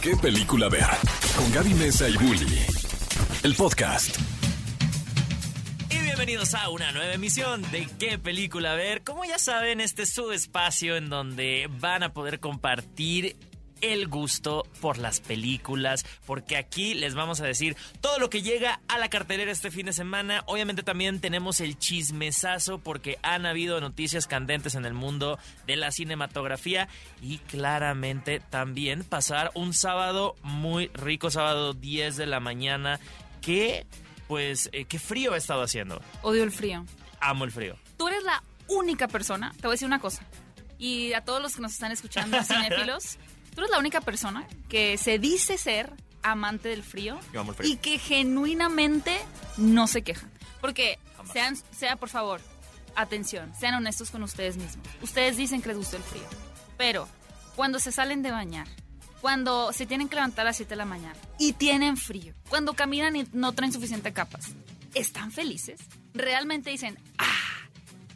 qué película ver. Con Gaby Mesa y Bully. El podcast. Y bienvenidos a una nueva emisión de ¿Qué película ver? Como ya saben, este es su espacio en donde van a poder compartir el gusto por las películas, porque aquí les vamos a decir todo lo que llega a la cartelera este fin de semana. Obviamente también tenemos el chismesazo, porque han habido noticias candentes en el mundo de la cinematografía y claramente también pasar un sábado muy rico, sábado 10 de la mañana, que pues eh, qué frío ha estado haciendo. Odio el frío. Amo el frío. Tú eres la única persona, te voy a decir una cosa, y a todos los que nos están escuchando, cinéfilos, tú eres la única persona que se dice ser amante del frío, Yo amo el frío. y que genuinamente no se quejan. Porque Jamás. sean, sea por favor, atención, sean honestos con ustedes mismos. Ustedes dicen que les gusta el frío, pero cuando se salen de bañar, cuando se tienen que levantar a las 7 de la mañana y tienen frío, cuando caminan y no traen suficiente capas, ¿están felices? ¿Realmente dicen, ah,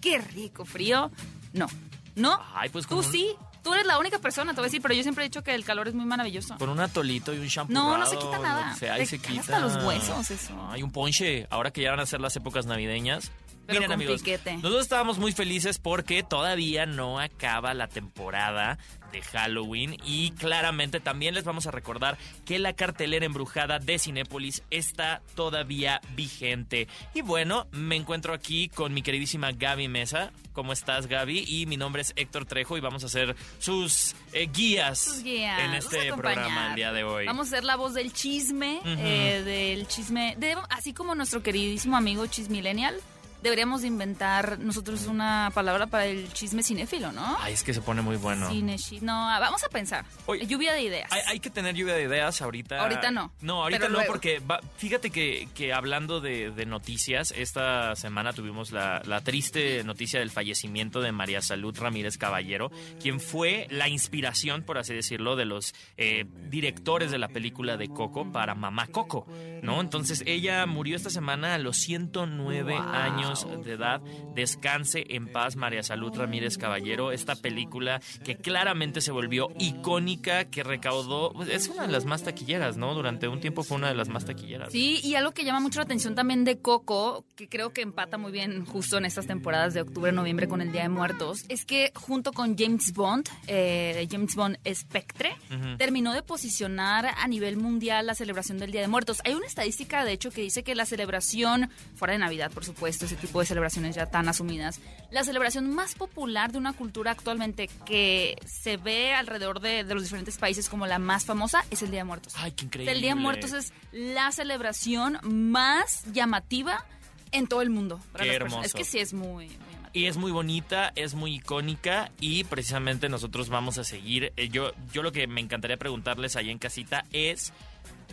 qué rico frío? No, no. Ay, pues Tú un- sí, tú eres la única persona, te voy a decir, pero yo siempre he dicho que el calor es muy maravilloso. Con un atolito y un shampoo. No, no se quita nada. Se, ahí Te se quita. hasta los huesos eso. Hay un ponche. Ahora que ya van a ser las épocas navideñas. Pero Miren, amigos, piquete. nosotros estábamos muy felices porque todavía no acaba la temporada de Halloween y claramente también les vamos a recordar que la cartelera embrujada de Cinépolis está todavía vigente. Y bueno, me encuentro aquí con mi queridísima Gaby Mesa. ¿Cómo estás, Gaby? Y mi nombre es Héctor Trejo y vamos a ser sus eh, guías, Sus guías, en este programa el día de hoy. Vamos a ser la voz del chisme, eh, del chisme, de- así como nuestro queridísimo amigo Chismillennial. Deberíamos de inventar nosotros una palabra para el chisme cinéfilo, ¿no? Ay, es que se pone muy bueno. Cine, no, ah, vamos a pensar. Oye, Lluvia de ideas. Hay, hay que tener lluvia de ideas ahorita. Ahorita no, No, ahorita no, luego. porque va- fíjate que, que hablando de, de noticias, esta semana tuvimos la, la triste noticia del fallecimiento de María Salud Ramírez Caballero, quien fue la inspiración, por así decirlo, de los eh, directores de la película de Coco para Mamá Coco, ¿no? Entonces ella murió esta semana a los 109 Wow. años de edad. Descanse en paz, María Salud Ramírez Caballero. Esta película que claramente se volvió icónica, que recaudó. pues, Es una de las más taquilleras, ¿no? Durante un tiempo fue una de las más taquilleras. Sí, y algo que llama mucho la atención también de Coco, que creo que empata muy bien justo en estas temporadas de octubre, noviembre con el Día de Muertos, es que junto con James Bond, eh, James Bond Spectre, terminó de posicionar a nivel mundial la celebración del Día de Muertos. Hay una estadística, de hecho, que dice que la celebración, fuera de Navidad, por supuesto, ese tipo de celebraciones ya tan asumidas, la celebración más popular de una cultura actualmente que se ve alrededor de, de los diferentes países como la más famosa es el Día de Muertos. Ay, qué increíble. El Día de Muertos es la celebración más llamativa en todo el mundo. para Qué hermoso. Es que sí es muy. Y es muy bonita, es muy icónica y precisamente nosotros vamos a seguir. Eh, Yo, yo lo que me encantaría preguntarles ahí en casita es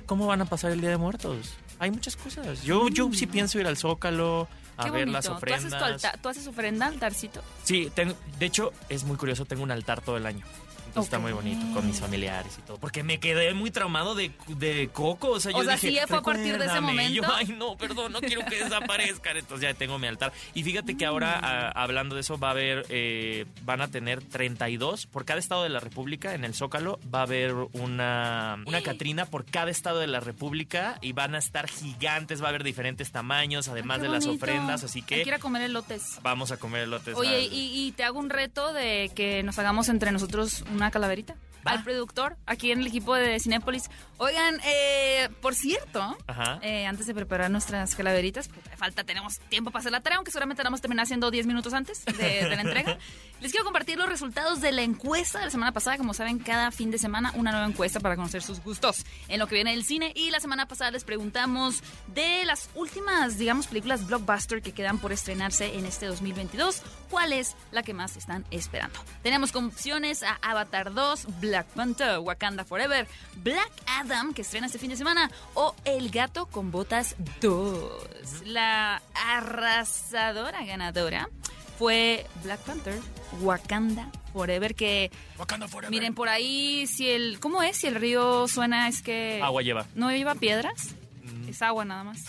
¿cómo van a pasar el Día de Muertos? Hay muchas cosas. Yo, yo sí pienso ir al Zócalo a. Qué ver bonito. las ¿Tú ofrendas. haces, tu alta- ¿Tú haces ofrenda, altarcito? Sí, tengo, de hecho es muy curioso, tengo un altar todo el año. Entonces está muy bonito con mis familiares y todo. Porque me quedé muy traumado de, de Coco. O sea, yo O sea, dije, sí, fue a partir de ese "Recuérdame". Y yo, momento. ay, no, perdón, no quiero que desaparezcan. Entonces ya tengo mi altar. Y fíjate que ahora, ah, hablando de eso, va a haber, eh, van a tener 32 por cada estado de la República. En el Zócalo va a haber una, una Catrina por cada estado de la República y van a estar gigantes. Va a haber diferentes tamaños, además Qué de las ofrendas. Así que a comer elotes. vamos a comer elotes. Oye, al- y, y te hago un reto de que nos hagamos entre nosotros una calaverita. Va. Al productor, aquí en el equipo de Cinépolis. Oigan, eh, por cierto, eh, antes de preparar nuestras calaveritas, porque todavía falta, tenemos tiempo para hacer la tarea, aunque seguramente la vamos a terminar haciendo 10 minutos antes de, de la entrega. Les quiero compartir los resultados de la encuesta de la semana pasada. Como saben, cada fin de semana una nueva encuesta para conocer sus gustos en lo que viene del cine. Y la semana pasada les preguntamos de las últimas, digamos, películas blockbuster que quedan por estrenarse en este 2022, ¿cuál es la que más están esperando? Tenemos como opciones a Avatar 2, Black Panther, Wakanda Forever, Black Adam, que estrena este fin de semana, o El gato con botas 2. La arrasadora ganadora fue Black Panther, Wakanda Forever, que Wakanda Forever. miren por ahí si el ¿cómo es? Si el río suena es que Agua lleva. no lleva piedras, Mm. es agua nada más.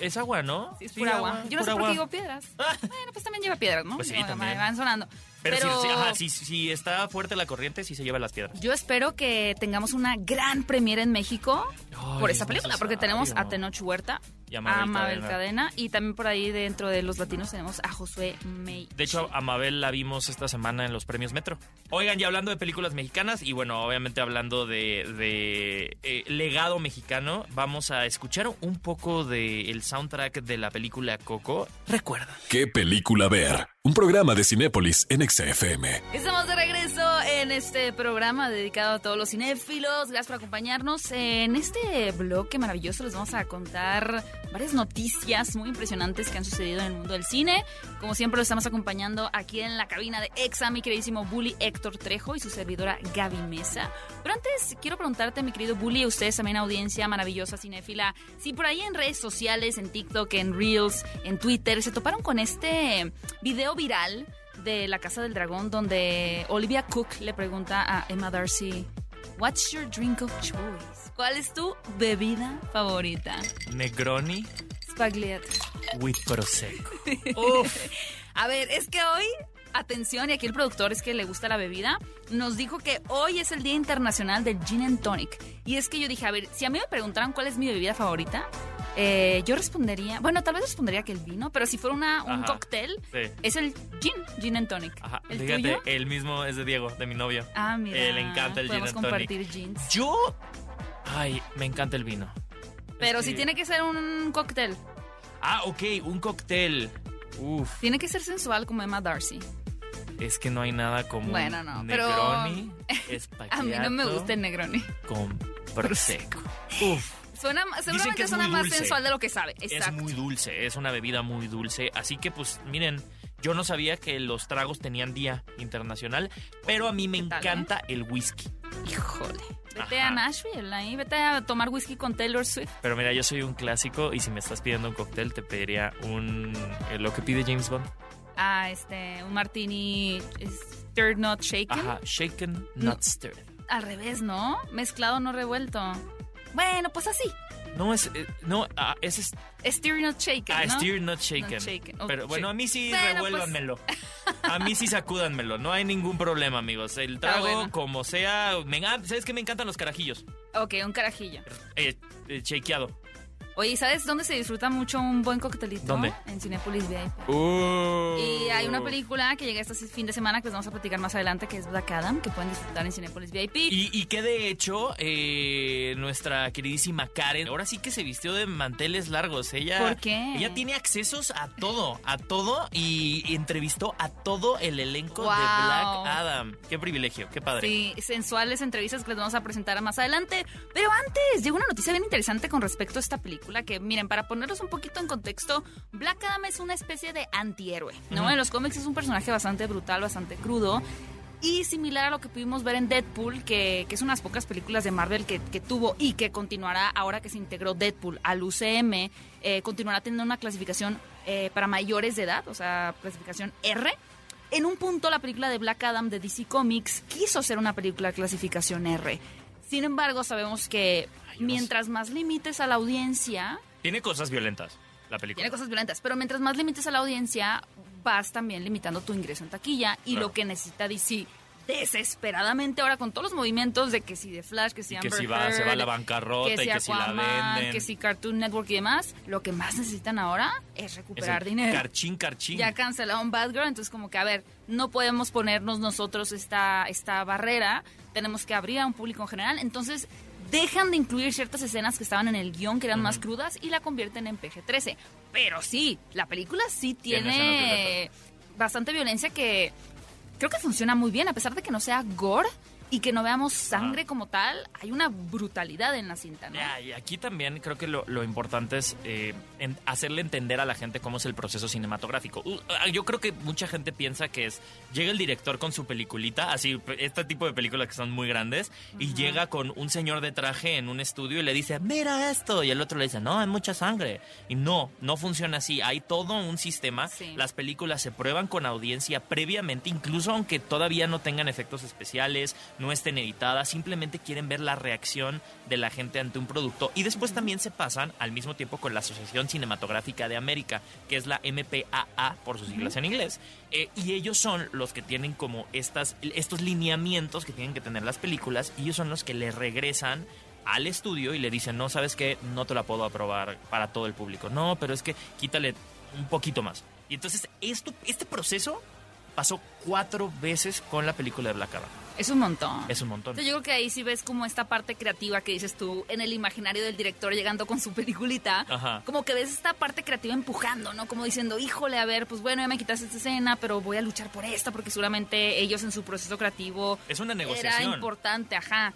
Es agua, ¿no? Sí, es pura agua. Yo no sé por qué digo piedras. bueno, pues también lleva piedras, ¿no? Pues sí, No, también. Van sonando. Pero, ajá, si, si está fuerte la corriente, sí se lleva las piedras. Yo espero que tengamos una gran premiere en México Ay, por es esta película, porque tenemos a. Tenoch Huerta, Y a Mabel Cadena. Cadena. y también por ahí dentro de los latinos tenemos a Josué May. De hecho, a Mabel la vimos esta semana en los premios Metro. Oigan, ya hablando de películas mexicanas y bueno, obviamente hablando de, de, eh, legado mexicano, vamos a escuchar un poco del soundtrack de la película Coco. Recuerda. ¿Qué película ver? Un programa de Cinépolis en XFM. Estamos de regreso en este programa dedicado a todos los cinéfilos. Gracias por acompañarnos. En este bloque maravilloso les vamos a contar varias noticias muy impresionantes que han sucedido en el mundo del cine. Como siempre lo estamos acompañando aquí en la cabina de EXA, mi queridísimo Bully Héctor Trejo y su servidora Gaby Mesa. Pero antes quiero preguntarte, mi querido Bully, a ustedes también audiencia maravillosa cinéfila, si por ahí en redes sociales, en TikTok, en Reels, en Twitter, se toparon con este video viral de La Casa del Dragón donde Olivia Cook le pregunta a Emma Darcy, What's your drink of choice? ¿Cuál es tu bebida favorita? Negroni Spagliato. with Prosecco. Uf. A ver, es que hoy, atención, y aquí el productor es que le gusta la bebida, nos dijo que hoy es el Día Internacional del Gin and Tonic. Y es que yo dije, a ver, si a mí me preguntaran cuál es mi bebida favorita, eh, yo respondería, bueno, tal vez respondería que el vino, pero si fuera una, un Ajá. cóctel, Sí. es el gin, gin and tonic. Ajá. ¿El Fíjate, tuyo? el mismo es de Diego, de mi novio. Ah, mira. Eh, le encanta el gin and tonic. compartir jeans. Yo. Ay, me encanta el vino. Pero si tiene que ser un cóctel, Ah, ok, un cóctel. Uf, tiene que ser sensual como Emma Darcy. es que no hay nada como Bueno, no, un pero- Negroni, A mí no me gusta el Negroni. con prosecco. Uf, Suena, seguramente suena más dulce. sensual de lo que sabe. es muy dulce, es una bebida muy dulce, así que pues miren, yo no sabía que los tragos tenían día internacional, pero a mí me ¿Qué tal, encanta el whisky. Híjole. Vete Ajá. a Nashville, ahí, vete a tomar whisky con Taylor Swift. Pero mira, yo soy un clásico y si me estás pidiendo un cóctel te pediría un eh, lo que pide James Bond. Ah, este, un martini stirred not shaken. Ajá, shaken, No. not stirred. Al revés, ¿no? Mezclado, no revuelto. Bueno, pues así. No es eh, no, ah, es Stirred not shaken, Ah, ¿no? stir not shaken. Not shaken. Pero bueno, a mí sí Bueno, pues- revuélvanmelo. A mí sí sacúdanmelo. No hay ningún problema, amigos. El Está trago, bueno. como sea. Me, engan- ¿Sabes qué? Me encantan los carajillos. Ok, un carajillo. Eh, eh, shakeado. Oye, ¿sabes dónde se disfruta mucho un buen coctelito? ¿Dónde? En Cinepolis VIP. Uh. Y hay una película que llega este fin de semana que les vamos a platicar más adelante, que es Black Adam, que pueden disfrutar en Cinepolis VIP. Y, y que de hecho, eh, nuestra queridísima Karen, ahora sí que se vistió de manteles largos. Ella, ¿Por qué? Ella tiene accesos a todo, a todo y entrevistó a todo el elenco de. Black Adam. Qué privilegio, qué padre. Sí, sensuales entrevistas que les vamos a presentar más adelante. Pero antes, llegó una noticia bien interesante con respecto a esta película. Que miren, para ponerlos un poquito en contexto, Black Adam es una especie de antihéroe, ¿no? En los cómics es un personaje bastante brutal, bastante crudo. Y similar a lo que pudimos ver en Deadpool, que, que es unas pocas películas de Marvel que, que tuvo y que continuará ahora que se integró Deadpool al UCM, eh, continuará teniendo una clasificación eh, para mayores de edad, o sea, clasificación R. En un punto, la película de Black Adam de DC Comics quiso ser una película de clasificación R. Sin embargo, sabemos que Ay, mientras más limites a la audiencia, Tiene cosas violentas la película. tiene cosas violentas, pero mientras más limites a la audiencia, vas también limitando tu ingreso en taquilla. Y Claro. lo que necesita DC desesperadamente ahora con todos los movimientos de que si de Flash, que si Y que si va, se va a la bancarrota que y si que si la venden. que si Cartoon Network y demás, lo que más necesitan ahora es recuperar dinero. Carchín, carchín. Ya cancelaron Bad Girl, entonces como que, a ver, no podemos ponernos nosotros esta, esta barrera, tenemos que abrir a un público en general, entonces dejan de incluir ciertas escenas que estaban en el guion que eran más crudas y la convierten en PG-13. Pero sí, la película sí Tiene tiene, bastante violencia que creo que funciona muy bien, a pesar de que no sea gore y que no veamos sangre como tal, hay una brutalidad en la cinta, ¿no? Y aquí también creo que lo, lo importante es eh, en- hacerle entender a la gente cómo es el proceso cinematográfico. Uh, ah, yo creo que mucha gente piensa que es, llega el director con su peliculita, así, este tipo de películas que son muy grandes, y llega con un señor de traje en un estudio y le dice, mira esto, y el otro le dice, no, hay mucha sangre. Y no, no funciona así, hay todo un sistema, Sí. las películas se prueban con audiencia previamente, incluso aunque todavía no tengan efectos especiales, no estén editadas, simplemente quieren ver la reacción de la gente ante un producto. Y después también se pasan al mismo tiempo con la Asociación Cinematográfica de América, que es la MPAA por sus siglas en inglés. Eh, y ellos son los que tienen como estas, estos lineamientos que tienen que tener las películas, y ellos son los que le regresan al estudio y le dicen, no, sabes qué, no te la puedo aprobar para todo el público. No, pero es que quítale un poquito más. Y entonces esto, este proceso pasó cuatro veces con la película de Black Adam. Es un montón. Es un montón. Yo creo que ahí sí ves como esta parte creativa que dices tú en el imaginario del director llegando con su peliculita. Ajá. Como que ves esta parte creativa empujando, ¿no? Como diciendo, híjole, a ver, pues bueno, ya me quitaste esta escena, pero voy a luchar por esta porque seguramente ellos en su proceso creativo Es una era negociación. importante, ajá.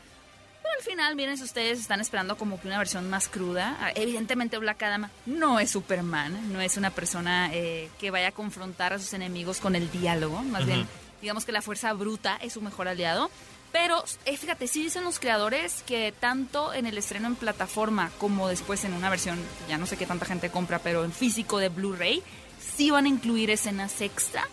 Al final, miren, si ustedes están esperando como que una versión más cruda, ah, evidentemente Black Adam no es Superman, no es una persona eh, que vaya a confrontar a sus enemigos con el diálogo, más bien, digamos que la fuerza bruta es su mejor aliado. Pero eh, fíjate, sí dicen los creadores que tanto en el estreno en plataforma como después en una versión, ya no sé qué tanta gente compra, pero en físico de Blu-ray, sí van a incluir escenas extra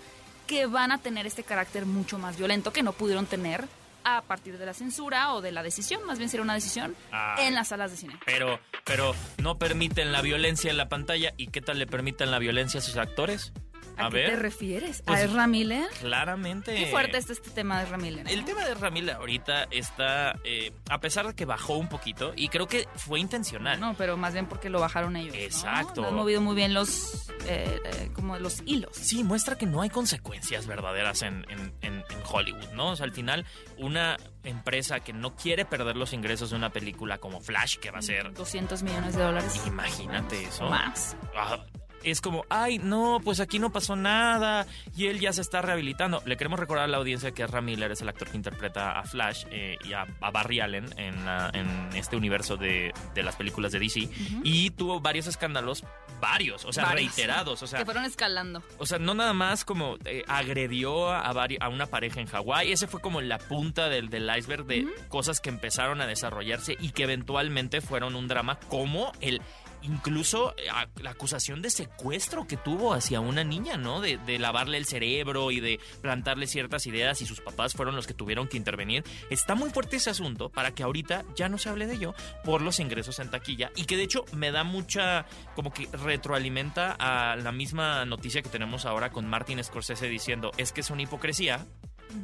que van a tener este carácter mucho más violento que no pudieron tener a partir de la censura o de la decisión, más bien sería una decisión, Ah. en las salas de cine. Pero, pero no permiten la violencia en la pantalla. ¿Y qué tal le permiten la violencia a sus actores? ¿A, A qué te refieres? Pues- ¿A Ezra Miller? claramente. Qué fuerte está este tema de Ezra Miller. ¿no? El tema de Ramil ahorita está, eh, a pesar de que bajó un poquito, y creo que fue intencional. No, pero más bien porque lo bajaron ellos. Exacto. No han movido muy bien los, eh, eh, como los hilos. Sí, muestra que no hay consecuencias verdaderas en, en- en- en Hollywood, ¿no? O sea, al final, una empresa que no quiere perder los ingresos de una película como Flash, que va a ser, 200 millones de dólares. imagínate eso. Más. Ah, es como, ay, no, pues aquí no pasó nada y él ya se está rehabilitando. Le queremos recordar a la audiencia que Ezra Miller es el actor que interpreta a Flash eh, y a, a Barry Allen en, la- en este universo de, de las películas de DC y tuvo varios escándalos, varios, o sea, Varios. reiterados, o sea, que fueron escalando. o sea, no nada más como eh, agredió a, vari- a una pareja en Hawái. Ese fue como la punta del, del iceberg de cosas que empezaron a desarrollarse y que eventualmente fueron un drama como el... Incluso eh, la acusación de secuestro que tuvo hacia una niña, ¿no? De, de lavarle el cerebro y de plantarle ciertas ideas y sus papás fueron los que tuvieron que intervenir. Está muy fuerte ese asunto para que ahorita ya no se hable de ello por los ingresos en taquilla y que de hecho me da mucha, como que retroalimenta a la misma noticia que tenemos ahora con Martin Scorsese diciendo es que es una hipocresía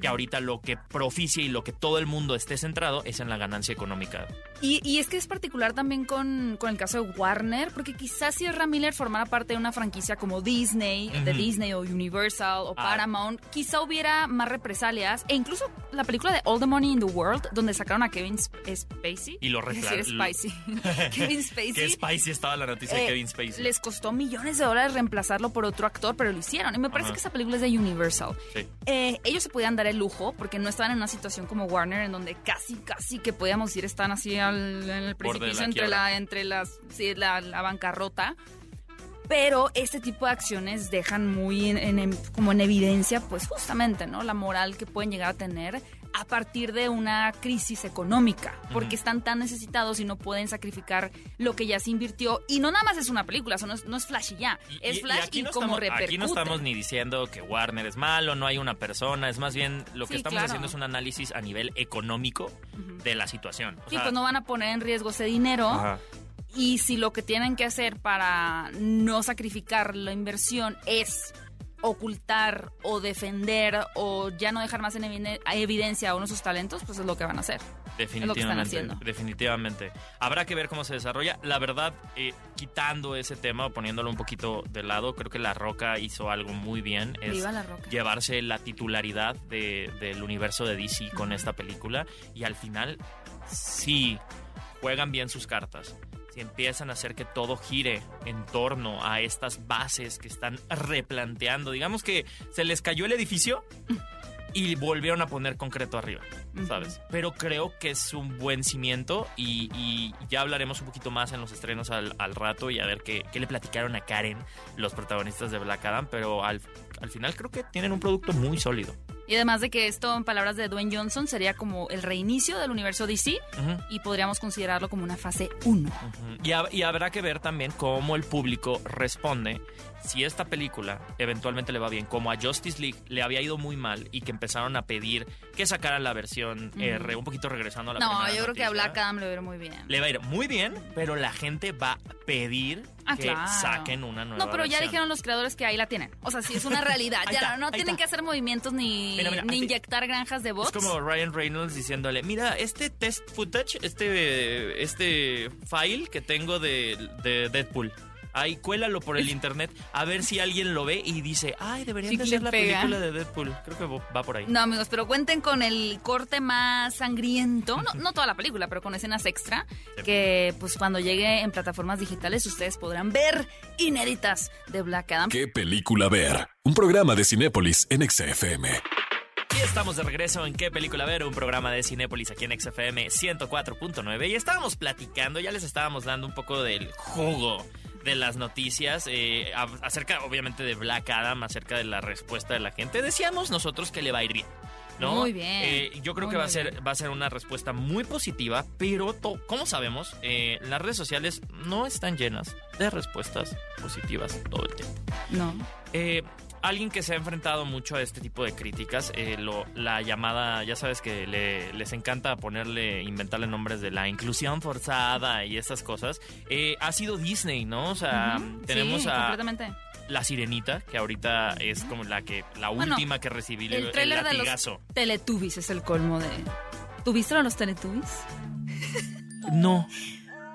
que ahorita lo que proficia y lo que todo el mundo esté centrado es en la ganancia económica. Y, y es que es particular también con, con el caso de Warner, porque quizás si Ezra Miller formara parte de una franquicia como Disney, de. Disney o Universal o Ah. Paramount, quizá hubiera más represalias. E incluso la película de All the Money in the World, donde sacaron a Kevin Sp- Spacey. Y lo decir, Spicy. Kevin Spacey. Que spicy estaba la noticia Eh, de Kevin Spacey. Les costó millones de dólares reemplazarlo por otro actor, pero lo hicieron. Y me parece que esa película es de Universal. Sí. Eh, ellos se podían dar el lujo porque no estaban en una situación como Warner en donde casi, casi que podíamos decir están así al- en el la precipicio entre la, entre las, sí, la, la bancarrota. Pero este tipo de acciones dejan muy en- en- como en evidencia, pues justamente, ¿no? La moral que pueden llegar a tener a partir de una crisis económica, porque están tan necesitados y no pueden sacrificar lo que ya se invirtió. Y no nada más es una película, eso no es, no es Flash y ya, Y- es y- y Flash y, aquí no como estamos, repercute. Aquí no estamos ni diciendo que Warner es malo, no hay una persona, es más bien lo que Sí, estamos claro. haciendo es un análisis a nivel económico de la situación. O Sí, sea, pues no van a poner en riesgo ese dinero. ajá. Y si lo que tienen que hacer para no sacrificar la inversión es ocultar o defender o ya no dejar más en evidencia a uno de sus talentos, pues es lo que van a hacer. lo que están Definitivamente, haciendo. definitivamente. Habrá que ver cómo se desarrolla. La verdad, eh, quitando ese tema o poniéndolo un poquito de lado, creo que La Roca hizo algo muy bien. Es Viva La Roca. llevarse la titularidad de- del universo de DC con esta película. Y al final, sí, juegan bien sus cartas. Si empiezan a hacer que todo gire en torno a estas bases que están replanteando. Digamos que se les cayó el edificio y volvieron a poner concreto arriba, ¿sabes? Pero creo que es un buen cimiento y, y ya hablaremos un poquito más en los estrenos al, al rato y a ver qué, qué le platicaron a Karen, los protagonistas de Black Adam, pero al, al final creo que tienen un producto muy sólido. Y además de que esto, en palabras de Dwayne Johnson, sería como el reinicio del universo DC y podríamos considerarlo como una fase 1. Ujú. Y, hab- y habrá que ver también cómo el público responde si esta película eventualmente le va bien, como a Justice League le había ido muy mal y que empezaron a pedir que sacaran la versión R, un poquito regresando a la No, primera yo creo que a noticia. Black Adam le va a ir muy bien. Le va a ir muy bien, pero la gente va a pedir Ah, que claro. saquen una nueva No, pero ya dijeron los creadores que ahí la tienen. O sea, sí es una realidad. Ya está, no, tienen está. que hacer movimientos ni, Mira, mira, ni inyectar granjas de bots. Es como Ryan Reynolds diciéndole, mira, este test footage, este, este file que tengo de, de Deadpool, ahí cuélalo por el internet a ver si alguien lo ve y dice, ay, deberían de Chicle hacer la pega. película de Deadpool. Creo que va por ahí. No, amigos, pero cuenten con el corte más sangriento, no, no toda la película, pero con escenas extra, Sí. que pues cuando llegue en plataformas digitales ustedes podrán ver inéditas de Black Adam. ¿Qué película ver? Un programa de Cinépolis en XFM. Y estamos de regreso en ¿Qué película ver? Un programa de Cinépolis aquí en XFM 104.9 y estábamos platicando, ya les estábamos dando un poco del jugo de las noticias eh, acerca obviamente de Black Adam, acerca de la respuesta de la gente. Decíamos nosotros que le va a ir bien. ¿no? Muy bien. Eh, yo creo Muy, que va a ser bien. va a ser una respuesta muy positiva, pero como sabemos, eh, las redes sociales no están llenas de respuestas positivas todo el tiempo. No. Eh, alguien que se ha enfrentado mucho a este tipo de críticas, eh, lo- la llamada, ya sabes que le- les encanta ponerle, inventarle nombres de la inclusión forzada y esas cosas, eh, ha sido Disney, ¿no? O sea, Ujú. tenemos Sí, a completamente. La Sirenita, que ahorita es como la que la Bueno, última que recibí el, El de los. Teletubbies es el colmo de... ¿Tuviste de los Teletubbies? No.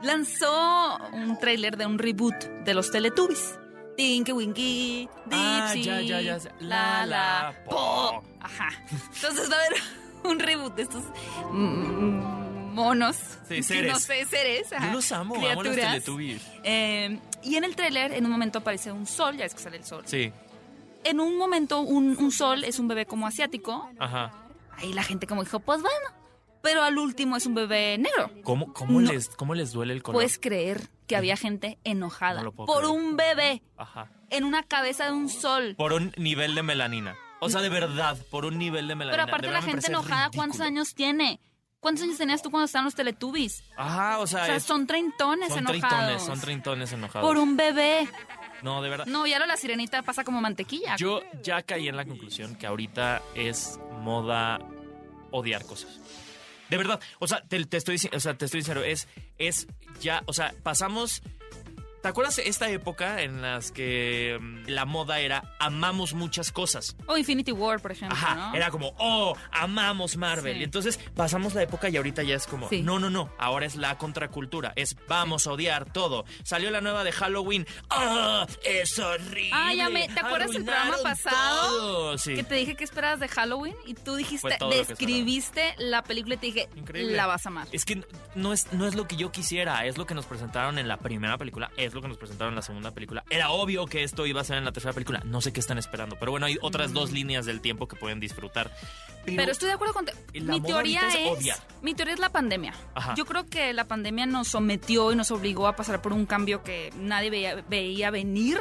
Lanzó un tráiler de un reboot de los Teletubbies. Tinky Winky, Ah, Dipsy, ya, ya, ya. la, La, la, po. Ajá. Entonces va a haber un reboot de estos mm, monos. Sí, seres. No sé, seres. ajá, Yo los amo, amo los criaturas. Teletubbies. Eh, y en el tráiler, en un momento aparece un sol, ya es que sale el sol. Sí, En un momento, un, un sol es un bebé como asiático. ajá. Ahí la gente como dijo, pues bueno. Pero al último es un bebé negro. ¿Cómo, cómo, No. les, ¿Cómo les duele el color? Puedes creer que había gente enojada No por creer. un bebé Ajá. en una cabeza de un sol. Por un nivel de melanina. O sea, de verdad, por un nivel de melanina. Pero aparte De la gente enojada, ¿cuántos años tiene? ¿Cuántos años tenías tú cuando estaban los Teletubbies? Ajá, o sea, O sea, es- son treintones son enojados. treintones, son treintones enojados. Por un bebé. No, de verdad. No, ya lo la sirenita pasa como mantequilla. Yo ya caí en la conclusión que ahorita es moda odiar cosas. De verdad, o sea, te, estoy, dici- o sea, te estoy diciendo, es, es ya, o sea, pasamos... ¿Te acuerdas esta época en las que mm, la moda era amamos muchas cosas? O Infinity War, por ejemplo, Ajá, ¿no? era como, oh, amamos Marvel. Sí. Y entonces pasamos la época y ahorita ya es como, Sí. no, no, no, ahora es la contracultura, es vamos a odiar todo. Salió la nueva de Halloween, ¡ah! es horrible. Ah, ya me- ¿te acuerdas del programa pasado? todo". Sí. Que te dije que esperabas de Halloween y tú dijiste, describiste la película y te dije, Increíble. la vas a amar. Es que no es, no es lo que yo quisiera, es lo que nos presentaron en la primera película, es lo que nos presentaron en la segunda película. Era obvio que esto iba a ser en la tercera película, no sé qué están esperando, pero bueno, hay otras dos líneas del tiempo que pueden disfrutar. Pero, Pero estoy de acuerdo con... Mi teoría es. Mi teoría es la pandemia. Ajá. Yo creo que la pandemia nos sometió y nos obligó a pasar por un cambio que nadie veía, veía venir,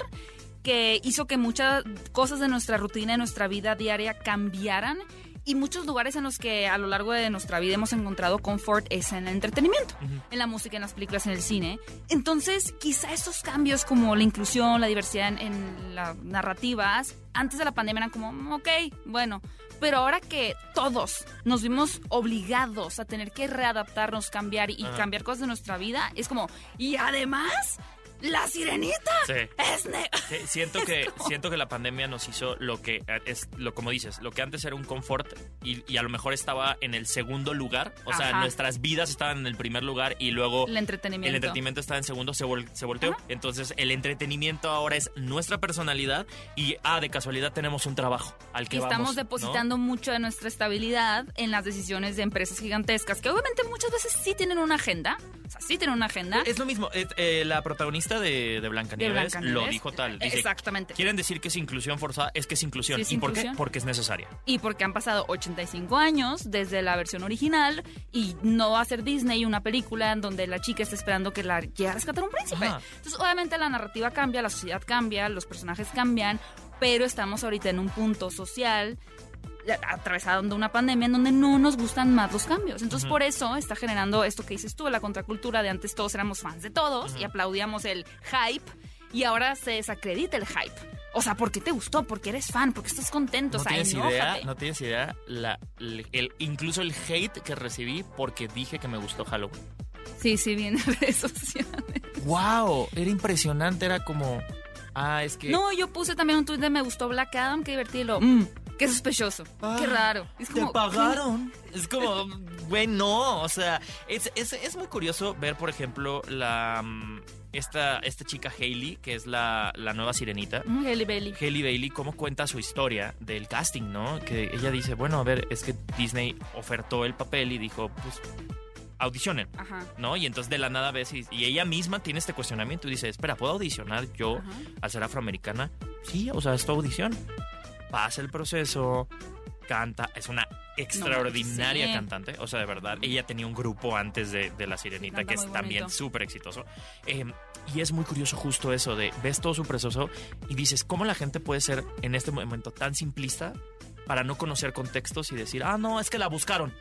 que hizo que muchas cosas de nuestra rutina, de nuestra vida diaria cambiaran. Y muchos lugares en los que a lo largo de nuestra vida hemos encontrado confort es en el entretenimiento, en la música, en las películas, en el cine. Entonces, quizá estos cambios como la inclusión, la diversidad en, en las narrativas, antes de la pandemia eran como, "Mm, ok, bueno. Pero ahora que todos nos vimos obligados a tener que readaptarnos, cambiar y, y Ajá. cambiar cosas de nuestra vida, es como, y además, la sirenita Sí. es Sí, siento que siento que la pandemia nos hizo lo que eh, es lo como dices lo que antes era un confort y, y a lo mejor estaba en el segundo lugar o sea nuestras vidas estaban en el primer lugar y luego el entretenimiento. el entretenimiento estaba en segundo se, vol- se volteó Ajá. entonces el entretenimiento ahora es nuestra personalidad y ah de casualidad tenemos un trabajo al que y estamos depositando mucho de nuestra estabilidad en las decisiones de empresas gigantescas, que obviamente muchas veces sí tienen una agenda, o sea, sí tienen una agenda. es lo mismo eh, eh, la protagonista de, de Blancanieves, lo dijo tal dice, Exactamente. quieren decir que es inclusión forzada es que es inclusión Sí, es y por inclusión. qué porque es necesaria Y porque han pasado 85 años desde la versión original y no va a ser Disney una película en donde la chica está esperando que la llegue a rescatar un príncipe. Ajá. Entonces, obviamente la narrativa cambia, la sociedad cambia, los personajes cambian, pero estamos ahorita en un punto social atravesando una pandemia en donde no nos gustan más los cambios. Entonces, por eso está generando esto que dices tú, la contracultura de antes todos éramos fans de todos y aplaudíamos el hype y ahora se desacredita el hype. O sea, ¿por qué te gustó? Porque eres fan, porque estás contento. No o sea, tienes enójate. idea, no tienes idea la, el, el- incluso el hate que recibí porque dije que me gustó Halloween. Sí, sí, bien en redes sociales. ¡Wow! Era impresionante, era como. Ah, es que. No, yo puse también un tweet de me gustó Black Adam, qué divertido. Mm, qué sospechoso, qué raro. Es Ah, ¿Te pagaron? Es como, güey, no. O sea, es, es, es muy curioso ver, por ejemplo, la mm, esta, esta chica Hailey, que es la, la nueva sirenita. Mm, Hailey Bailey. Hailey Bailey, cómo cuenta su historia del casting, ¿no? Que ella dice, bueno, a ver, es que Disney ofertó el papel y dijo, pues, audicionen. Ajá. ¿No? Y entonces de la nada ves y, y ella misma tiene este cuestionamiento y dice, espera, ¿puedo audicionar yo Ajá. al ser afroamericana? Sí, o sea, es tu audición. Pasa el proceso, canta, es una extraordinaria sí. cantante, o sea, de verdad, ella tenía un grupo antes de, de La Sirenita Canta que es también súper exitoso. Eh, y es muy curioso justo eso de, ves todo su proceso y dices, ¿cómo la gente puede ser en este momento tan simplista para no conocer contextos y decir, ah, no, es que la buscaron,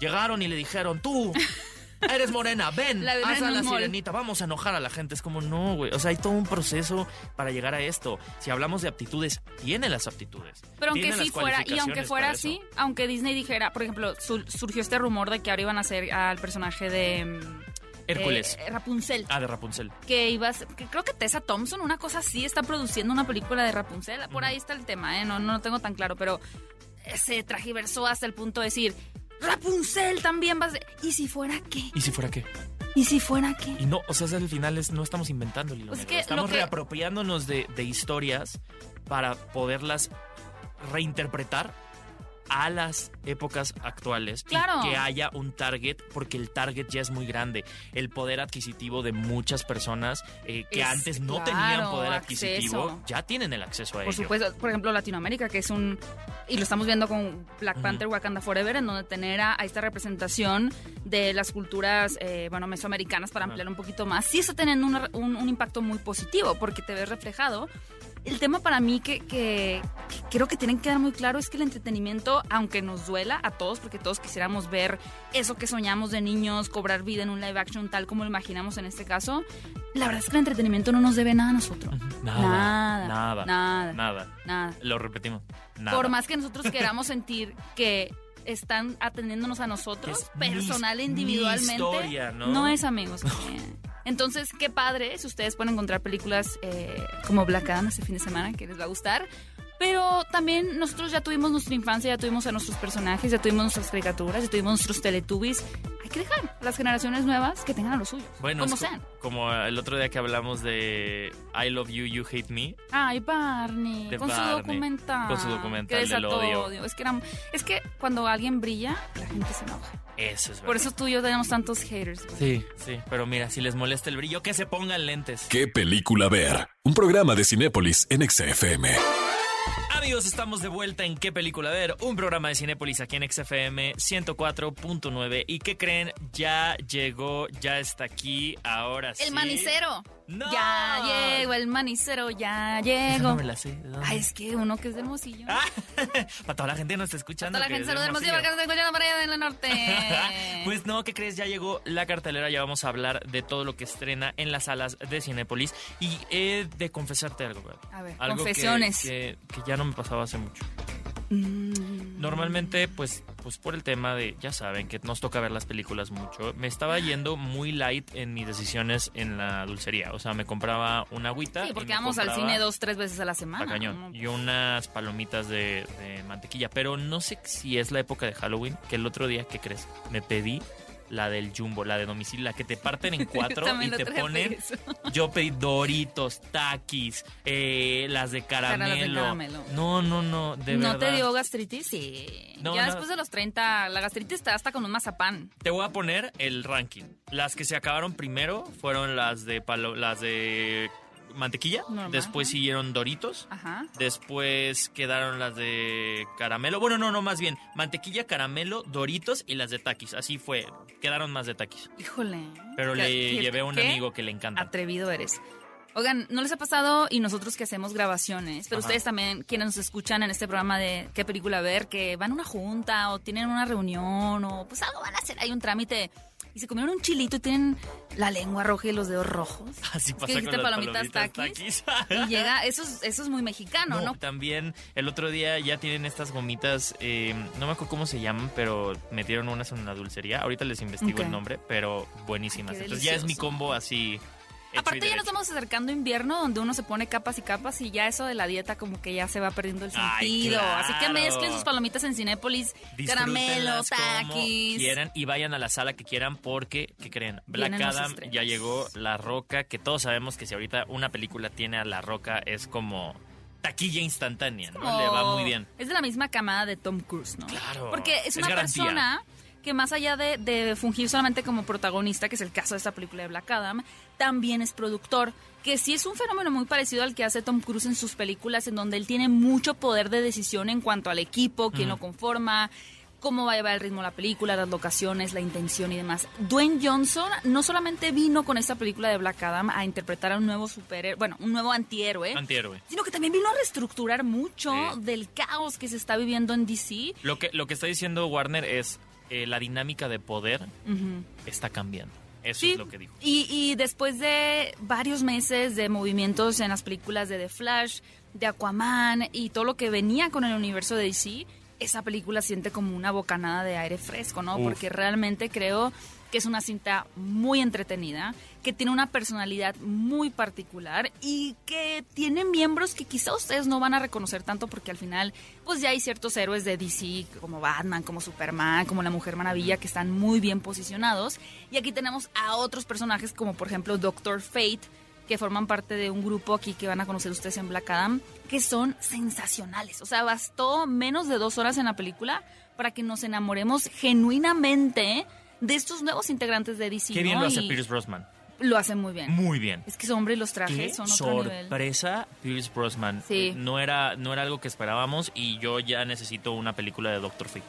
llegaron y le dijeron, tú. Eres morena, ven, La haz a la mall. sirenita, vamos a enojar a la gente. Es como, no, güey. O sea, hay todo un proceso para llegar a esto. Si hablamos de aptitudes, tiene las aptitudes. Pero aunque sí fuera, y aunque fuera así, aunque Disney dijera, por ejemplo, su- surgió este rumor de que ahora iban a hacer al personaje de mm, Hércules. eh, Rapunzel. Ah, de Rapunzel. Que iba a ser- que creo que Tessa Thompson, una cosa así, está produciendo una película de Rapunzel. Por ahí está el tema, ¿eh? No, no lo tengo tan claro, pero se tragiversó hasta el punto de decir, Rapunzel también va a ser... ¿Y si fuera qué? ¿Y si fuera qué? ¿Y si fuera qué? Y no, o sea, al final es, no estamos inventando el hilo Pues negro. que Estamos que- reapropiándonos de, de historias para poderlas reinterpretar a las épocas actuales Claro. y que haya un target porque el target ya es muy grande el poder adquisitivo de muchas personas eh, que Es- antes no claro, tenían poder adquisitivo acceso. ya tienen el acceso a Por ello supuesto, por ejemplo, Latinoamérica, que es un... Y lo estamos viendo con Black Panther, Wakanda Forever, en donde tener a, a esta representación de las culturas, eh, bueno, mesoamericanas, para ampliar un poquito más, sí está teniendo una- un, un impacto muy positivo, porque te ves reflejado. El tema para mí que, que- que creo que tienen que quedar muy claro es que el entretenimiento, aunque nos duela a todos, porque todos quisiéramos ver eso que soñamos de niños, cobrar vida en un live action tal como lo imaginamos en este caso, la verdad es que el entretenimiento no nos debe nada a nosotros. nada Nada, nada nada. nada Nada. lo repetimos nada Por más que nosotros queramos sentir que están atendiéndonos a nosotros, Es mi- personal mi individualmente, historia, ¿no? es amigos. que- Entonces, qué padre si ustedes pueden encontrar películas eh, como Black Adam este fin de semana, que les va a gustar. Pero también nosotros ya tuvimos nuestra infancia, ya tuvimos a nuestros personajes, ya tuvimos nuestras caricaturas, ya tuvimos nuestros teletubbies. Hay que dejar a las generaciones nuevas que tengan a los suyos, bueno como sean. como el otro día que hablamos de I love you you hate me Ay, Barney, De con su documental. con su documental que del odio. Es que, era- es que cuando alguien brilla, la gente se enoja. eso es verdad Por eso tú y yo tenemos tantos haters. Sí, sí, pero mira, si les molesta el brillo, que se pongan lentes. ¿Qué película ver? Un programa de Cinépolis en XFM. Amigos, estamos de vuelta en ¿Qué película ver? Un programa de Cinépolis aquí en XFM 104.9. ¿Y qué creen? Ya llegó, ya está aquí, ahora sí. El manicero. ¡No! Ya llegó el manicero, ya llegó. no me la sé. Ay, es que uno que es de Hermosillo. Ah, para toda la gente que nos está escuchando. Toda la que gente es saluda de Hermosillo porque nos está escuchando por allá en el norte. Pues no, ¿qué crees? Ya llegó la cartelera, ya vamos a hablar de todo lo que estrena en las salas de Cinépolis. Y he de confesarte algo, ¿verdad? A ver, Algo que- confesiones. Que, que ya no me pasaba hace mucho. Mm, Normalmente, pues, pues por el tema de, ya saben, que nos toca ver las películas mucho, me estaba yendo muy light en mis decisiones en la dulcería. O sea, me compraba una agüita. Sí, porque vamos al cine dos, tres veces a la semana. Cañón. Y unas palomitas de, de mantequilla. Pero no sé si es la época de Halloween, que el otro día, ¿qué crees? Me pedí la del Jumbo, la de domicilio, la que te parten en cuatro y te ponen... Yo pedí Doritos, Takis, eh, las de caramelo. No, no, no, de ¿No verdad. te dio gastritis? Sí. No, ya no. después de los 30, la gastritis te da hasta con un mazapán. Te voy a poner el ranking. Las que se acabaron primero fueron las de palo, las de mantequilla. Normal, Después ajá. siguieron Doritos. Ajá. Después quedaron las de caramelo. Bueno, no, no, más bien. Mantequilla, caramelo, Doritos y las de taquis. Así fue. Quedaron más de taquis. Híjole. Pero ¿Qué- le qué- llevé a un amigo que le encanta. Atrevido eres. Oigan, ¿no les ha pasado y nosotros que hacemos grabaciones, pero Ajá. ustedes también, quienes nos escuchan en este programa de qué película ver, que van a una junta o tienen una reunión o pues algo van a hacer, hay un trámite y se comieron un chilito y tienen la lengua roja y los dedos rojos? Así pasa con dijiste las palomitas, palomitas taquis. taquis. Y llega, eso es, eso es muy mexicano, ¿no? También el otro día ya tienen estas gomitas, eh, no me acuerdo cómo se llaman, pero metieron unas en una dulcería. Ahorita les investigo el nombre, pero buenísimas. Qué Entonces ya es mi combo así. Aparte ya nos estamos acercando a invierno donde uno se pone capas y capas y ya eso de la dieta como que ya se va perdiendo el Ay, sentido. Así que mezclen sus palomitas en Cinépolis, caramelo, Disfrútenlas como taquis. quieran y vayan a la sala que quieran porque, ¿qué creen? Black Vienen Adam ya llegó, La Roca, que todos sabemos que si ahorita una película tiene a La Roca es como taquilla instantánea, ¿no? como- Le va muy bien. Es de la misma camada de Tom Cruise, ¿no? Claro, Porque es una persona que más allá de, de fungir solamente como protagonista, que es el caso de esta película de Black Adam, también es productor, que sí es un fenómeno muy parecido al que hace Tom Cruise en sus películas, en donde él tiene mucho poder de decisión en cuanto al equipo, quién lo conforma, cómo va a llevar el ritmo la película, las locaciones, la intención y demás. Dwayne Johnson no solamente vino con esta película de Black Adam a interpretar a un nuevo superhéroe, bueno, un nuevo antihéroe, Antihéroe. sino que también vino a reestructurar mucho del caos que se está viviendo en DC. Lo que, lo que está diciendo Warner es eh, la dinámica de poder está cambiando. Eso Sí, es lo que dijo. Y, y después de varios meses de movimientos en las películas de The Flash, de Aquaman y todo lo que venía con el universo de DC, esa película siente como una bocanada de aire fresco, ¿no? Uf. Porque realmente creo que es una cinta muy entretenida, que tiene una personalidad muy particular y que tiene miembros que quizá ustedes no van a reconocer tanto porque al final pues ya hay ciertos héroes de DC como Batman, como Superman, como la Mujer Maravilla que están muy bien posicionados y aquí tenemos a otros personajes como por ejemplo Doctor Fate que forman parte de un grupo aquí que van a conocer ustedes en Black Adam, que son sensacionales. O sea, bastó menos de dos horas en la película para que nos enamoremos genuinamente de estos nuevos integrantes de DC. Qué bien ¿no? lo hace Y Pierce Brosnan. Lo hacen muy bien. Muy bien. Es que hombre los Qué trajes son otro nivel. sorpresa Pierce Brosnan. Sí. Eh, No era, no era algo que esperábamos y yo ya necesito una película de Doctor Fate.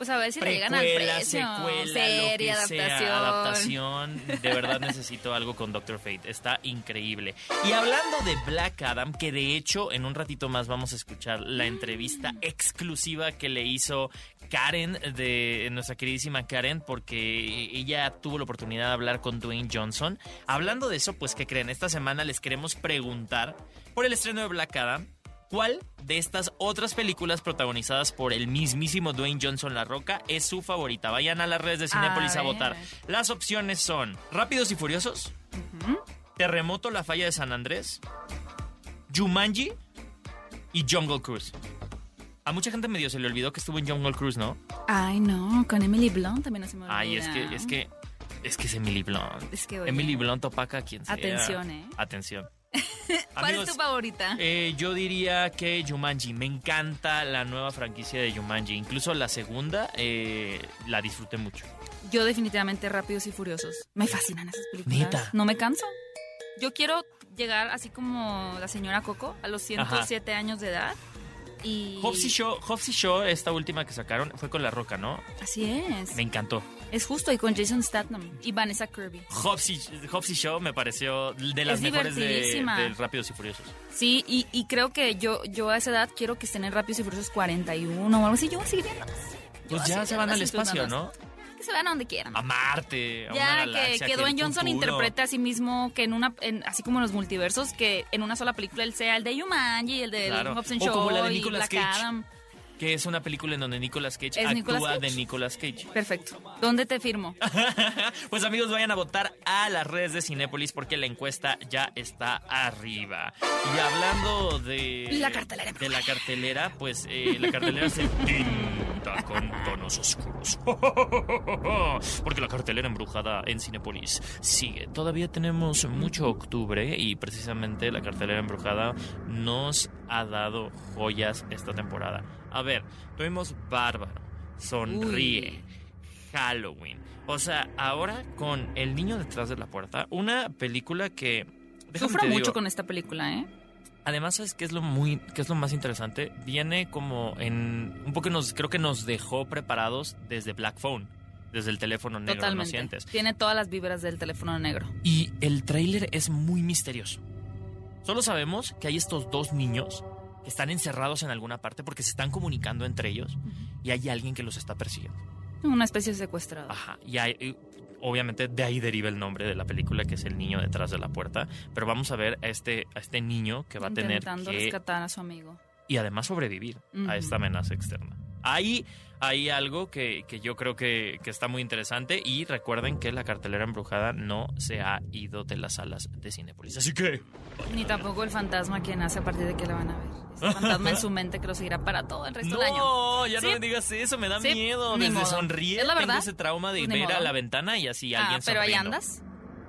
Pues a ver si le llegan al Precuela, precio. secuela, Serie, lo que sea, adaptación. adaptación. De verdad necesito algo con Doctor Fate. Está increíble. Y hablando de Black Adam, que de hecho en un ratito más vamos a escuchar la entrevista exclusiva que le hizo Karen, de nuestra queridísima Karen, porque ella tuvo la oportunidad de hablar con Dwayne Johnson. Hablando de eso, pues, ¿qué creen? Esta semana les queremos preguntar por el estreno de Black Adam. ¿Cuál de estas otras películas protagonizadas por el mismísimo Dwayne Johnson La Roca es su favorita? Vayan a las redes de Cinépolis a, votar. Las opciones son Rápidos y Furiosos, Terremoto La Falla de San Andrés, Jumanji y Jungle Cruise. A mucha gente medio se le olvidó que estuvo en Jungle Cruise, ¿no? Ay, no, con Emily Blunt también no se me. Ay, es que, es que, es que es Emily Blunt. Es que, oye, Emily Blunt opaca a quien sea. Atención, ¿eh? Atención. ¿Cuál Amigos, es tu favorita? eh, yo diría que Jumanji. Me encanta la nueva franquicia de Jumanji. Incluso la segunda eh, la disfruté mucho. Yo definitivamente Rápidos y Furiosos. Me fascinan esas películas. Neta. No me canso. Yo quiero llegar así como la señora Coco a los 107 años de edad. Y Hobbs y Shaw, Hobbs y Shaw, esta última que sacaron, fue con La Roca, ¿no? Así es. Me encantó. Es justo y con Jason Statham y Vanessa Kirby. Hobbs y, Hobbs y Shaw me pareció de las Es mejores de, Rápidos y Furiosos. Sí, y, y creo que yo yo a esa edad quiero que estén en Rápidos y Furiosos 41 o algo así. Yo voy a seguir. Yo Pues ya se van al espacio. ¿no? Que se vean a donde quieran. A Marte, a una Ya que, galaxia. que el Dwayne Johnson futuro. interprete a sí mismo que en una, en- así como en los multiversos, que en una sola película él sea el de Jumanji, el de Claro. La de y Black Cage. Adam. Que es una película en donde Nicolas Cage ¿Es actúa Nicolas Cage? de Nicolas Cage. Perfecto. ¿Dónde te firmo? pues amigos, vayan a votar a las redes de Cinépolis porque la encuesta ya está arriba. Y hablando de... La cartelera De la cartelera, pues eh, la cartelera se pinta con tonos oscuros. porque la cartelera embrujada en Cinépolis sigue. Todavía tenemos mucho octubre y precisamente la cartelera embrujada nos ha dado joyas esta temporada. A ver, tuvimos Bárbaro, Sonríe. Halloween. O sea, ahora con El niño detrás de la puerta, una película que Sufro mucho digo, con esta película, ¿eh? Además, ¿sabes qué es lo muy qué es lo más interesante? Viene como en un poco nos creo que nos dejó preparados desde Black Phone, desde el teléfono negro, ¿no Totalmente. sientes? Tiene todas las vibras del teléfono negro. Y el tráiler es muy misterioso. Solo sabemos que hay estos dos niños que están encerrados en alguna parte porque se están comunicando entre ellos y hay alguien que los está persiguiendo. Una especie de secuestrado. Ajá. Y hay, obviamente de ahí deriva el nombre de la película, que es el niño detrás de la puerta. Pero vamos a ver a este, a este niño que va a tener Intentando rescatar a su amigo. y además sobrevivir Ujú. a esta amenaza externa. Hay, hay algo que, que yo creo que, que está muy interesante y recuerden que la cartelera embrujada no se ha ido de las salas de Cinepolis. Así que Ni tampoco el fantasma que nace a partir de que la van a ver. Ese fantasma en su mente que lo seguirá para todo el resto del año. no, ya Sí. no me digas eso, me da Sí, miedo. ni Desde modo. sonríe Es la tengo verdad. ese trauma de Pues ver a la ventana y así Ah, alguien pero ahí andas.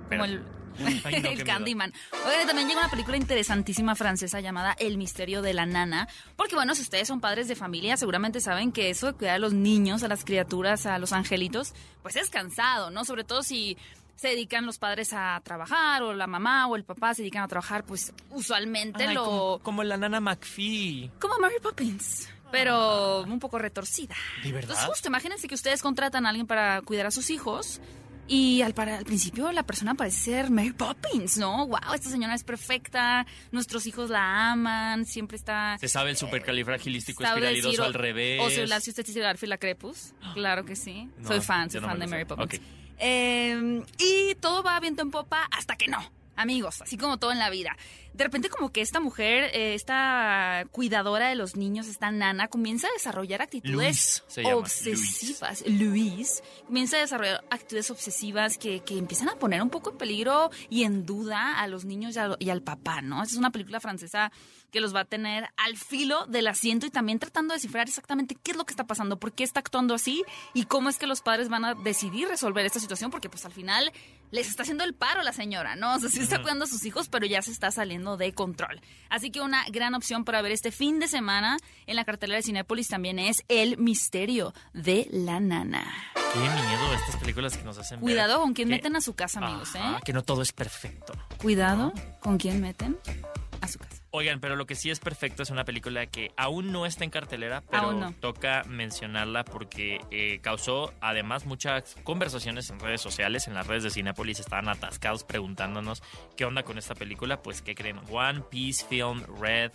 Pero- Como el, Ay, no, qué el. Candyman. Oigan, también llega una película interesantísima francesa llamada El misterio de la nana. Porque, bueno, si ustedes son padres de familia, seguramente saben que eso de cuidar a los niños, a las criaturas, a los angelitos, pues es cansado, ¿no? Sobre todo si se dedican los padres a trabajar, o la mamá o el papá se dedican a trabajar, pues usualmente Ay, lo. como, como la nana McPhee. Como Mary Poppins, pero un poco retorcida. ¿De verdad? Entonces, justo imagínense que ustedes contratan a alguien para cuidar a sus hijos y al, para, al principio la persona parece ser Mary Poppins, ¿no? ¡Wow! Esta señora es perfecta, nuestros hijos la aman, siempre está... Se sabe el supercalifragilístico sabe espiralidoso decir, al revés. O si, la, si usted dice Garfield la Crepus, claro que sí. No, soy fan, soy no fan de Mary. Poppins. Eh, y todo va viento en popa hasta que no. Amigos, así como todo en la vida. De repente como que esta mujer, eh, esta cuidadora de los niños, esta nana, comienza a desarrollar actitudes Luis obsesivas. Luis. comienza a desarrollar actitudes obsesivas que, que empiezan a poner un poco en peligro y en duda a los niños y, a- y al papá, ¿no? Esta es una película francesa que los va a tener al filo del asiento y también tratando de descifrar exactamente qué es lo que está pasando, por qué está actuando así y cómo es que los padres van a decidir resolver esta situación, porque pues al final les está haciendo el paro la señora, ¿no? O sea, sí está cuidando a sus hijos, pero ya se está saliendo de control. Así que una gran opción para ver este fin de semana en la cartelera de Cinépolis también es El misterio de la nana. Qué miedo estas películas que nos hacen ver Cuidado con quién que- meten a su casa, amigos, Ajá, ¿eh? Que no todo es perfecto. Cuidado con quién meten a su casa. Oigan, pero lo que sí es perfecto es una película que aún no está en cartelera, pero no. toca mencionarla porque eh, causó además muchas conversaciones en redes sociales, en las redes de Cinepolis estaban atascados preguntándonos qué onda con esta película. Pues, ¿qué creen? One Piece Film Red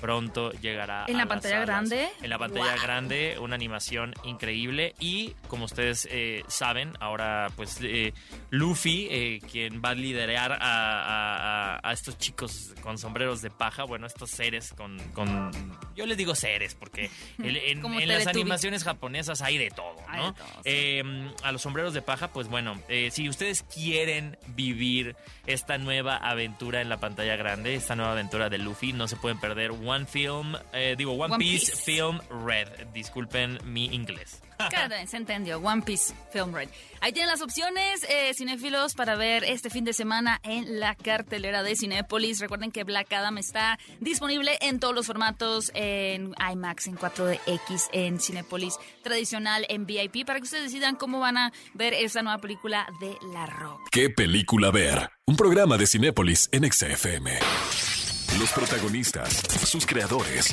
pronto llegará ¿En a la las pantalla salas. grande? En la pantalla grande, una animación increíble y como ustedes eh, saben, ahora pues eh, Luffy, eh, quien va a liderar a, a- a- a estos chicos con sombreros de paja, bueno, estos seres con, con- yo les digo seres porque el- en, las animaciones japonesas hay de todo, ¿no? de todo, sí. A los sombreros de paja, pues bueno, eh, si ustedes quieren vivir esta nueva aventura en la pantalla grande, esta nueva aventura de Luffy, no se pueden perder One Film, eh, digo One, One Piece, Piece. Film Red. Disculpen mi inglés. Cada- se entendió. One Piece Film Red. Ahí tienen las opciones, eh, cinéfilos, para ver este fin de semana en la cartelera de Cinépolis. Recuerden que Black Adam está disponible en todos los formatos, en IMAX, en 4DX, en Cinépolis tradicional, en VIP, para que ustedes decidan cómo van a ver esta nueva película de La Rock. ¿Qué película ver? Un programa de Cinépolis en XFM. Los protagonistas, sus creadores,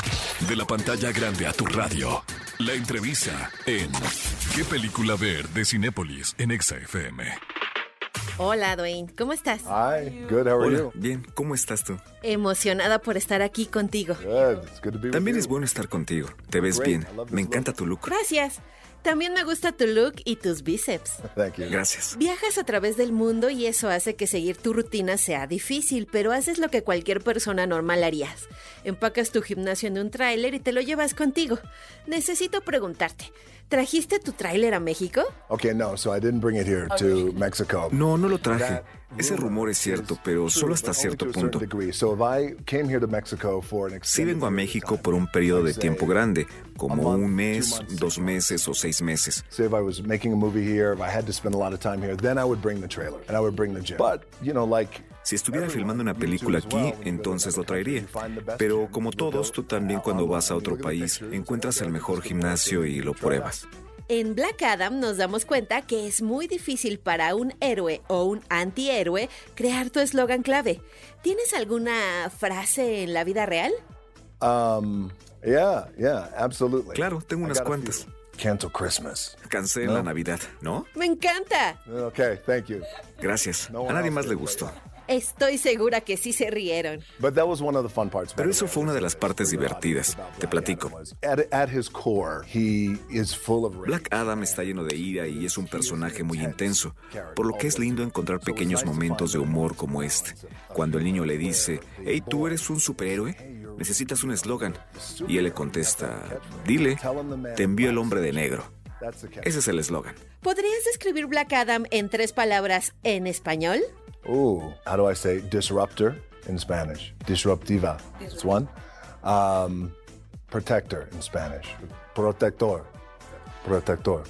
de la pantalla grande a tu radio. La entrevista en ¿Qué película ver? de Cinépolis en XFM. Hola, Dwayne. ¿Cómo estás? Hi, good. How are Hola, you? bien, ¿cómo estás tú? Emocionada por estar aquí contigo. Good. It's good to be También with es you. bueno estar contigo. Te ves Great, bien. Me encanta look. tu look. Gracias. También me gusta tu look y tus bíceps. Thank you. Gracias. Viajas a través del mundo y eso hace que seguir tu rutina sea difícil, pero haces lo que cualquier persona normal harías. Empacas tu gimnasio en un tráiler y te lo llevas contigo. Necesito preguntarte, ¿trajiste tu tráiler a México? Okay, no, so I didn't bring it here to Mexico. No, no lo traje. Ese rumor es cierto, pero solo hasta cierto punto. degree. So if I came here to Mexico for an Sí extended vengo a México time, por un periodo de tiempo grande, a como un mes, dos meses o seis meses. Si estuviera filmando una película aquí, entonces lo traería. you find the best Pero como you todos, tú también cuando vas a otro país, encuentras el mejor gimnasio y lo pruebas. En Black Adam nos damos cuenta que es muy difícil para un héroe o un antihéroe crear tu eslogan clave. ¿Tienes alguna frase en la vida real? Um, yeah, yeah, absolutely. Claro, tengo unas cuantas. Cancel Christmas. Cancela No. la Navidad, ¿no? Me encanta. Okay, thank you. Gracias. No A nadie más le gustó. Estoy segura que sí se rieron. But that was one of the fun parts. Pero eso fue una de las partes divertidas. Te platico. At, at his core, he is full of rage. Black Adam está lleno de ira y es un personaje muy intenso, por lo que es lindo encontrar pequeños momentos de humor como este. Cuando el niño le dice, hey, ¿tú eres un superhéroe? Necesitas un eslogan. Y él le contesta, dile, te envío el hombre de negro. That's the catch. Ese es el eslogan. ¿Podrías describir Black Adam en tres palabras en español? Ooh, how do I say disruptor in Spanish? Disruptiva. It's one. Um, protector in Spanish. Protector. Protector.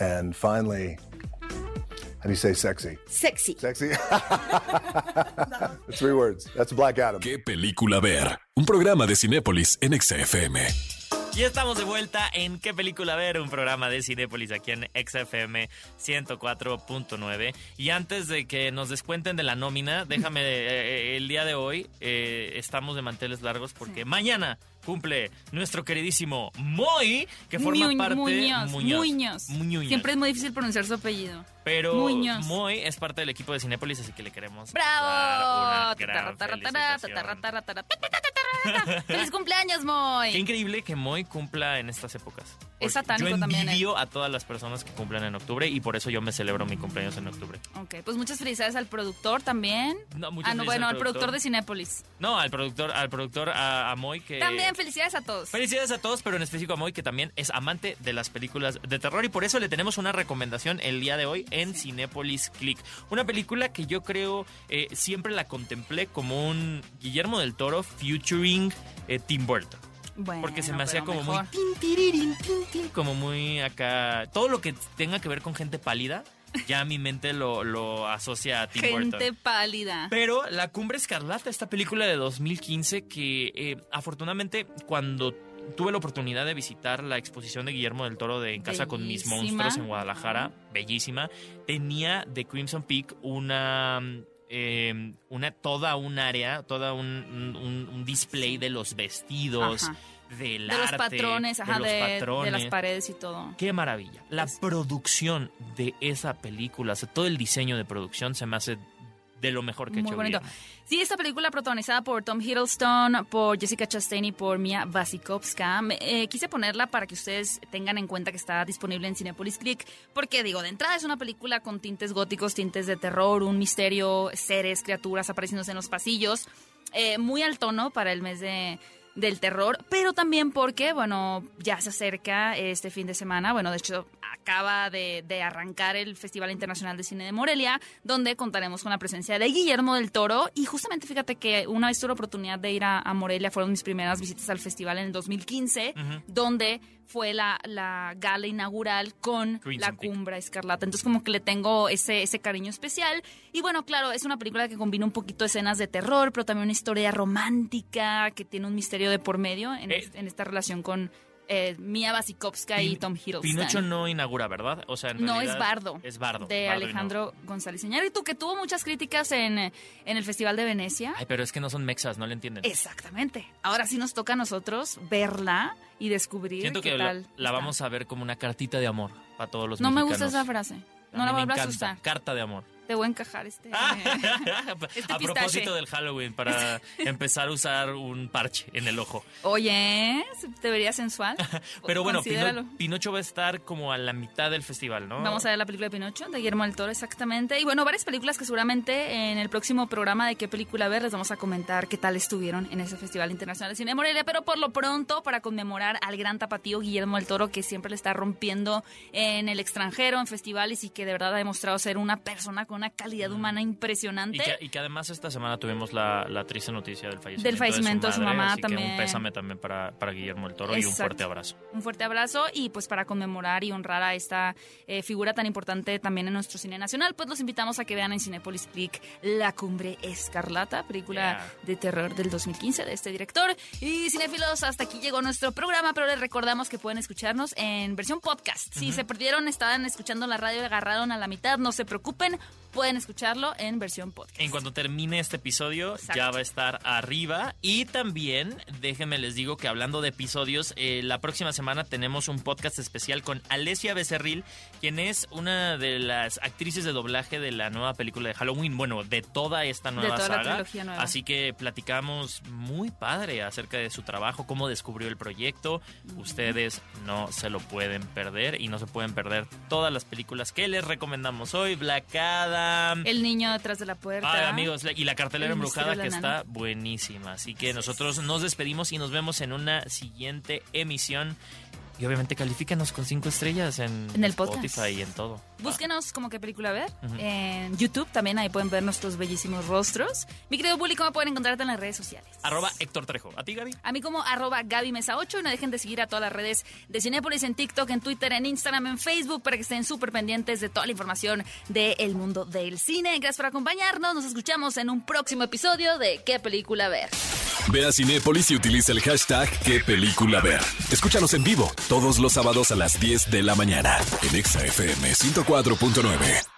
And finally, how do you say sexy? Sexy. Sexy? Three words. That's Black Adam. ¿Qué película ver? Un programa de Cinépolis en XFM. Y estamos de vuelta en ¿Qué película ver? Un programa de Cinépolis aquí en XFM 104.9. Y antes de que nos descuenten de la nómina, déjame, eh, el día de hoy eh, estamos de manteles largos porque mañana cumple nuestro queridísimo Moy, que forma Mu- parte... Muñoz, Muñoz. Muñoz. Muñoz. Siempre es muy difícil pronunciar su apellido. Pero Muñoz. Moy es parte del equipo de Cinépolis, así que le queremos ¡Bravo! dar una gran ¡Feliz cumpleaños, Moy! Qué increíble que Moy cumpla en estas épocas. Es satánico yo también, ¿eh? envidio a todas las personas que cumplen en octubre y por eso yo me celebro mi cumpleaños en octubre. Ok, pues muchas felicidades al productor también. No, muchas ah, no, bueno, al productor productor. de Cinépolis. No, al productor, al productor, a, a Moy que... También felicidades a todos. Felicidades a todos, pero en específico a Moy, que también es amante de las películas de terror y por eso le tenemos una recomendación el día de hoy en Cinépolis Click. Una película que yo creo eh, siempre la contemplé como un Guillermo del Toro featuring eh, Tim Burton. Bueno, Porque se me hacía como muy mejor. tin, tiririn, tin, tin, como muy acá. Todo lo que tenga que ver con gente pálida, ya mi mente lo, lo asocia a Tim Gente Burton. pálida. Pero La Cumbre Escarlata, esta película de 2015 que eh, afortunadamente cuando tuve la oportunidad de visitar la exposición de Guillermo del Toro de En Casa con mis monstruos en Guadalajara, bellísima, tenía de Crimson Peak una... eh, una toda un área, toda un, un- un display de los vestidos, Ajá. del de los arte, patrones, ajá, de de, los de patrones. las paredes y todo. Qué maravilla. La producción de esa película, o sea, todo el diseño de producción se me hace de lo mejor que he Muy hecho bonito. Guillermo. Sí, esta película protagonizada por Tom Hiddleston, por Jessica Chastain y por Mia Wasikowska. Eh, quise ponerla para que ustedes tengan en cuenta que está disponible en Cinepolis Click, porque digo, de entrada es una película con tintes góticos, tintes de terror, un misterio, seres, criaturas apareciéndose en los pasillos, eh, muy al tono para el mes de del terror, pero también porque, bueno, ya se acerca este fin de semana, bueno, de hecho acaba de, de arrancar el Festival Internacional de Cine de Morelia, donde contaremos con la presencia de Guillermo del Toro, y justamente fíjate que una vez tuve la oportunidad de ir a, a Morelia, fueron mis primeras visitas al festival en el 2015, donde fue la, la gala inaugural con Crimson la. Cumbra Escarlata, entonces como que le tengo ese, ese cariño especial, y bueno, claro, es una película que combina un poquito escenas de terror, pero también una historia romántica, que tiene un misterio de por medio en, Eh, es- en esta relación con eh, Mia Wasikowska y Tom Hiddleston. Pinocho no inaugura, ¿verdad? O sea, en No, es Bardo. Es Bardo. De Bardo Alejandro González Iñárritu, que tuvo muchas críticas en, en el Festival de Venecia. no. Ay, pero es que no son mexas, no le entienden. Exactamente. Ahora sí nos toca a nosotros verla y descubrir Siento qué que tal. la vamos a ver como una cartita de amor para todos los No me gusta esa frase. A No la vuelvas a usar. Carta de amor. Te voy a encajar este. a pistache. propósito del Halloween, para empezar a usar un parche en el ojo. Oye, te vería sensual. Pero bueno, Pino-. Pinocho va a estar como a la mitad del festival, ¿no? Vamos a ver la película de Pinocho, de Guillermo del Toro, exactamente. Y bueno, varias películas que seguramente en el próximo programa de qué película ver les vamos a comentar qué tal estuvieron en ese Festival Internacional de Cine de Morelia. Pero por lo pronto, para conmemorar al gran tapatío Guillermo del Toro, que siempre le está rompiendo en el extranjero, en festivales y que de verdad ha demostrado ser una persona con una calidad humana impresionante. Y que, y que además esta semana tuvimos la, la triste noticia del fallecimiento, Del fallecimiento de su madre, mamá así que también. un pésame también para, para Guillermo el Toro y un fuerte abrazo. Un fuerte abrazo y pues para conmemorar y honrar a esta eh, figura tan importante también en nuestro cine nacional, pues los invitamos a que vean en Cinepolis Click La Cumbre Escarlata, película Yeah. de terror del 2015 de este director. Y cinéfilos, hasta aquí llegó nuestro programa, pero les recordamos que pueden escucharnos en versión podcast. Si se perdieron, estaban escuchando la radio agarraron a la mitad, no se preocupen. Pueden escucharlo en versión podcast. En cuanto termine este episodio, Exacto. ya va a estar arriba. Y también, déjenme les digo que hablando de episodios, eh, la próxima semana tenemos un podcast especial con Alessia Becerril, quien es una de las actrices de doblaje de la nueva película de Halloween. Bueno, de toda esta nueva toda saga. nueva. Así que platicamos muy padre acerca de su trabajo, cómo descubrió el proyecto. Ustedes no se lo pueden perder y no se pueden perder todas las películas que les recomendamos hoy. Black Adam. El niño detrás de la puerta. Ay, amigos, y la cartelera El embrujada que está buenísima. Así que nosotros nos despedimos y nos vemos en una siguiente emisión. Y obviamente califícanos con cinco estrellas en, En el podcast. Spotify y en todo. Búsquenos como qué película ver en YouTube. También ahí pueden ver nuestros bellísimos rostros. Mi querido Bully, ¿cómo pueden encontrarte en las redes sociales? Arroba Héctor Trejo. ¿A ti, Gaby? A mí como arroba Gaby Mesa 8 y no dejen de seguir a todas las redes de Cinépolis en TikTok, en Twitter, en Instagram, en Facebook para que estén súper pendientes de toda la información del mundo del cine. Gracias por acompañarnos. Nos escuchamos en un próximo episodio de ¿Qué película ver? Ve a Cinépolis y utiliza el hashtag qué película ver. Escúchanos en vivo todos los sábados a las 10 de la mañana en Exa FM 104.9.